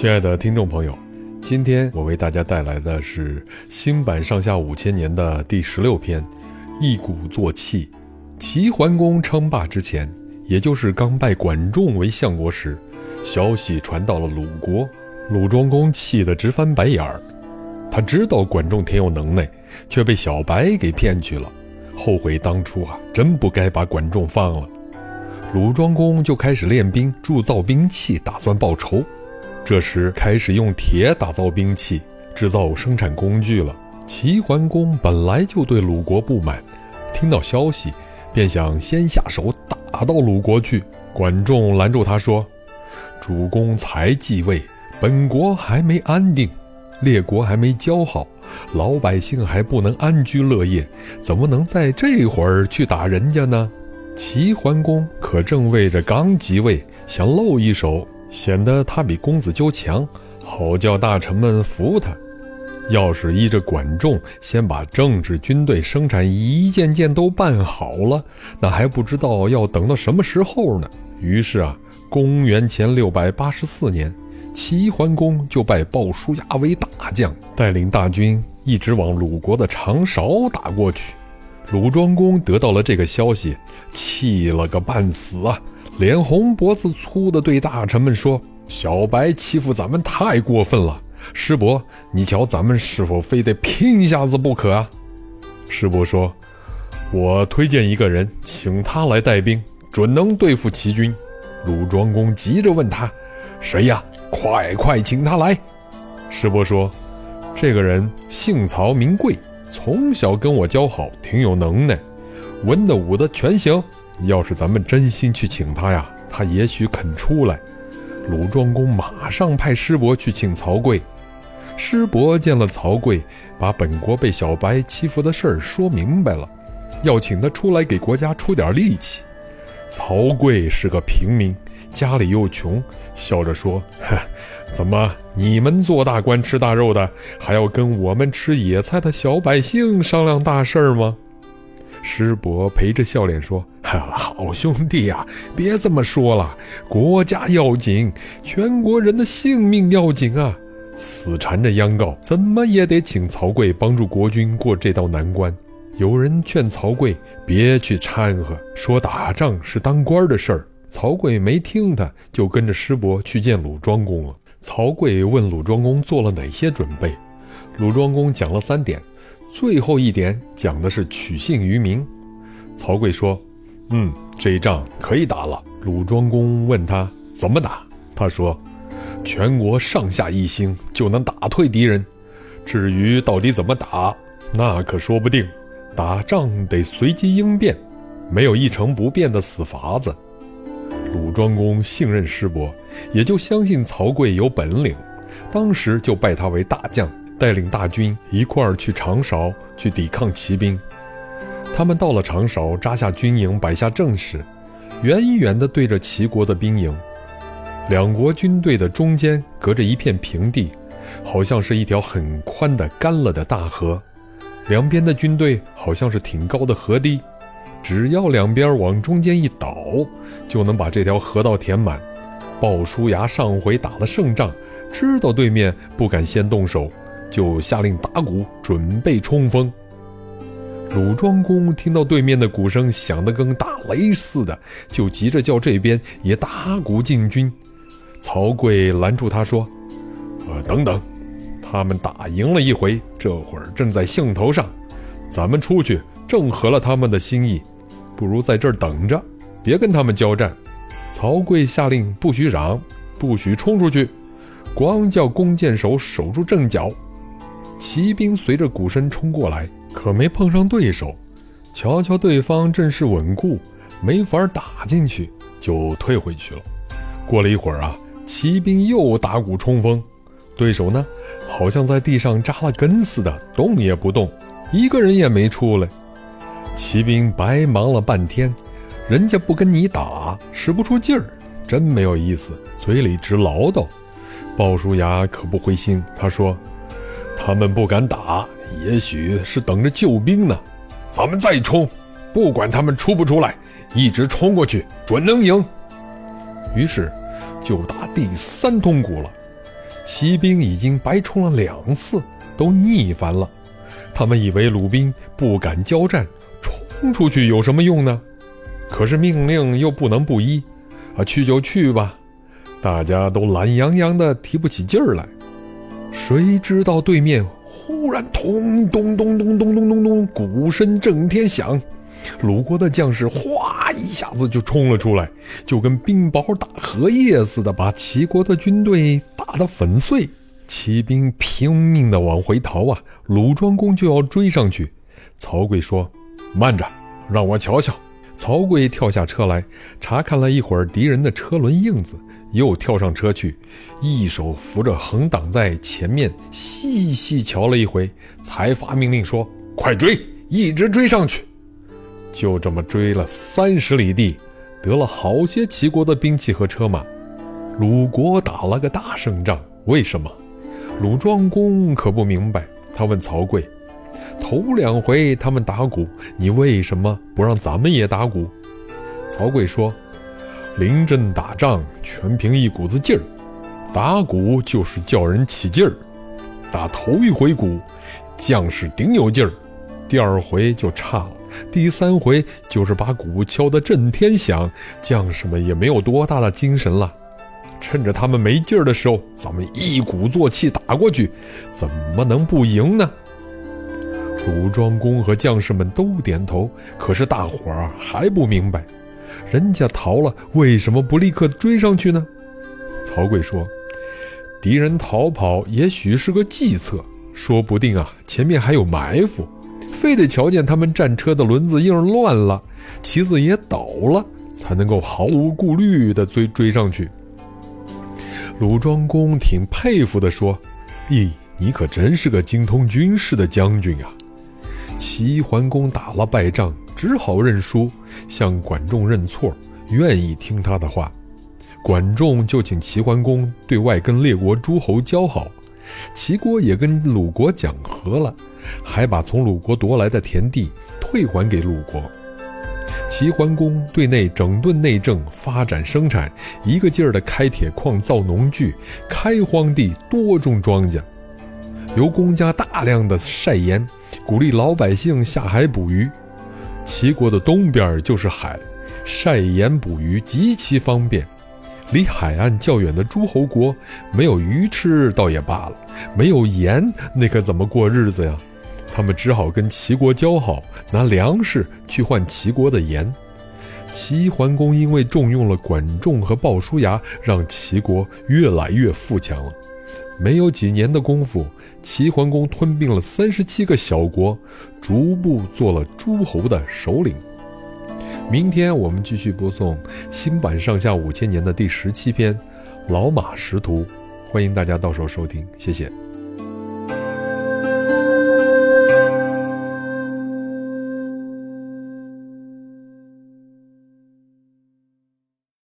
亲爱的听众朋友，今天我为大家带来的是新版《上下五千年》的第十六篇《一鼓作气》。齐桓公称霸之前，也就是刚拜管仲为相国时，消息传到了鲁国，鲁庄公气得直翻白眼儿。他知道管仲挺有能耐，却被小白给骗去了，后悔当初啊，真不该把管仲放了。鲁庄公就开始练兵，铸造兵器，打算报仇。这时开始用铁打造兵器，制造生产工具了。齐桓公本来就对鲁国不满，听到消息，便想先下手打到鲁国去。管仲拦住他说：“主公才继位，本国还没安定，列国还没交好，老百姓还不能安居乐业，怎么能在这会儿去打人家呢？”齐桓公可正为着刚即位，想露一手，显得他比公子纠强，好叫大臣们服他。要是依着管仲，先把政治、军队、生产一件件都办好了，那还不知道要等到什么时候呢。于是啊，公元前六百八十四年，齐桓公就拜鲍叔牙为大将，带领大军一直往鲁国的长勺打过去。鲁庄公得到了这个消息，气了个半死啊！脸红脖子粗的对大臣们说：“小白欺负咱们太过分了，师伯，你瞧咱们是否非得拼一下子不可啊？”师伯说：“我推荐一个人，请他来带兵，准能对付齐军。”鲁庄公急着问他：“谁呀？快快请他来！”师伯说：“这个人姓曹，名贵。”从小跟我交好，挺有能耐，文的武的全行。要是咱们真心去请他呀，他也许肯出来。鲁庄公马上派师伯去请曹刿。师伯见了曹刿，把本国被小白欺负的事儿说明白了，要请他出来给国家出点力气。曹刿是个平民，家里又穷，笑着说：“呵。”怎么，你们做大官吃大肉的，还要跟我们吃野菜的小百姓商量大事儿吗？师伯陪着笑脸说：“ 好兄弟呀，别这么说了，国家要紧，全国人的性命要紧啊！死缠着央告，怎么也得请曹刿帮助国君过这道难关。”有人劝曹刿别去掺和，说打仗是当官的事儿。曹刿没听他，就跟着师伯去见鲁庄公了。曹刿问鲁庄公做了哪些准备，鲁庄公讲了三点，最后一点讲的是取信于民。曹刿说：“嗯，这一仗可以打了。”鲁庄公问他怎么打，他说：“全国上下一心就能打退敌人。至于到底怎么打，那可说不定。打仗得随机应变，没有一成不变的死法子。”鲁庄公信任师伯，也就相信曹刿有本领，当时就拜他为大将，带领大军一块儿去长勺去抵抗骑兵。他们到了长勺，扎下军营，摆下阵势，远远地对着齐国的兵营。两国军队的中间隔着一片平地，好像是一条很宽的干了的大河，两边的军队好像是挺高的河堤。只要两边往中间一倒，就能把这条河道填满。鲍叔牙上回打了胜仗，知道对面不敢先动手，就下令打鼓准备冲锋。鲁庄公听到对面的鼓声响得跟打雷似的，就急着叫这边也打鼓进军。曹刿拦住他说：“呃，等等，他们打赢了一回，这会儿正在兴头上，咱们出去正合了他们的心意。”不如在这儿等着，别跟他们交战。曹刿下令，不许嚷，不许冲出去，光叫弓箭手守住阵脚。骑兵随着鼓声冲过来，可没碰上对手。瞧瞧对方阵势稳固，没法打进去，就退回去了。过了一会儿啊，骑兵又打鼓冲锋，对手呢，好像在地上扎了根似的，动也不动，一个人也没出来。骑兵白忙了半天，人家不跟你打，使不出劲儿，真没有意思，嘴里直唠叨。鲍叔牙可不灰心，他说：“他们不敢打，也许是等着救兵呢。咱们再冲，不管他们出不出来，一直冲过去，准能赢。”于是就打第三通鼓了。骑兵已经白冲了两次，都腻烦了。他们以为鲁兵不敢交战，冲出去有什么用呢？可是命令又不能不依，啊，去就去吧。大家都懒洋洋的，提不起劲儿来。谁知道对面忽然咚咚咚咚咚咚咚咚，鼓声震天响。鲁国的将士哗一下子就冲了出来，就跟冰雹打荷叶似的，把齐国的军队打得粉碎。骑兵拼命地往回逃啊！鲁庄公就要追上去。曹刿说：“慢着，让我瞧瞧。”曹刿跳下车来，查看了一会儿敌人的车轮印子，又跳上车去，一手扶着横挡在前面，细细瞧了一回，才发命令说：“快追，一直追上去。”就这么追了三十里地，得了好些齐国的兵器和车马，鲁国打了个大胜仗。为什么？鲁庄公可不明白。他问曹刿：“头两回他们打鼓，你为什么不让咱们也打鼓？”曹刿说：“临阵打仗全凭一股子劲儿，打鼓就是叫人起劲儿。打头一回鼓，将士顶有劲儿；第二回就差了。”第三回就是把鼓敲得震天响，将士们也没有多大的精神了。趁着他们没劲儿的时候，咱们一鼓作气打过去，怎么能不赢呢？鲁庄公和将士们都点头，可是大伙儿还不明白，人家逃了，为什么不立刻追上去呢？曹刿说：“敌人逃跑也许是个计策，说不定啊，前面还有埋伏。”非得瞧见他们战车的轮子印乱了，旗子也倒了，才能够毫无顾虑地追追上去。鲁庄公挺佩服地说：“咦，你可真是个精通军事的将军啊！”齐桓公打了败仗，只好认输，向管仲认错，愿意听他的话。管仲就请齐桓公对外跟列国诸侯交好，齐国也跟鲁国讲和了。还把从鲁国夺来的田地退还给鲁国。齐桓公对内整顿内政，发展生产，一个劲儿地开铁矿、造农具，开荒地，多种庄稼。由公家大量的晒盐，鼓励老百姓下海捕鱼。齐国的东边就是海，晒盐捕鱼极其方便。离海岸较远的诸侯国没有鱼吃倒也罢了，没有盐，那可怎么过日子呀？他们只好跟齐国交好，拿粮食去换齐国的盐。齐桓公因为重用了管仲和鲍叔牙，让齐国越来越富强了。没有几年的功夫，齐桓公吞并了三十七个小国，逐步做了诸侯的首领。明天我们继续播送新版上下五千年的第十七篇《老马识途》，欢迎大家到时候收听，谢谢。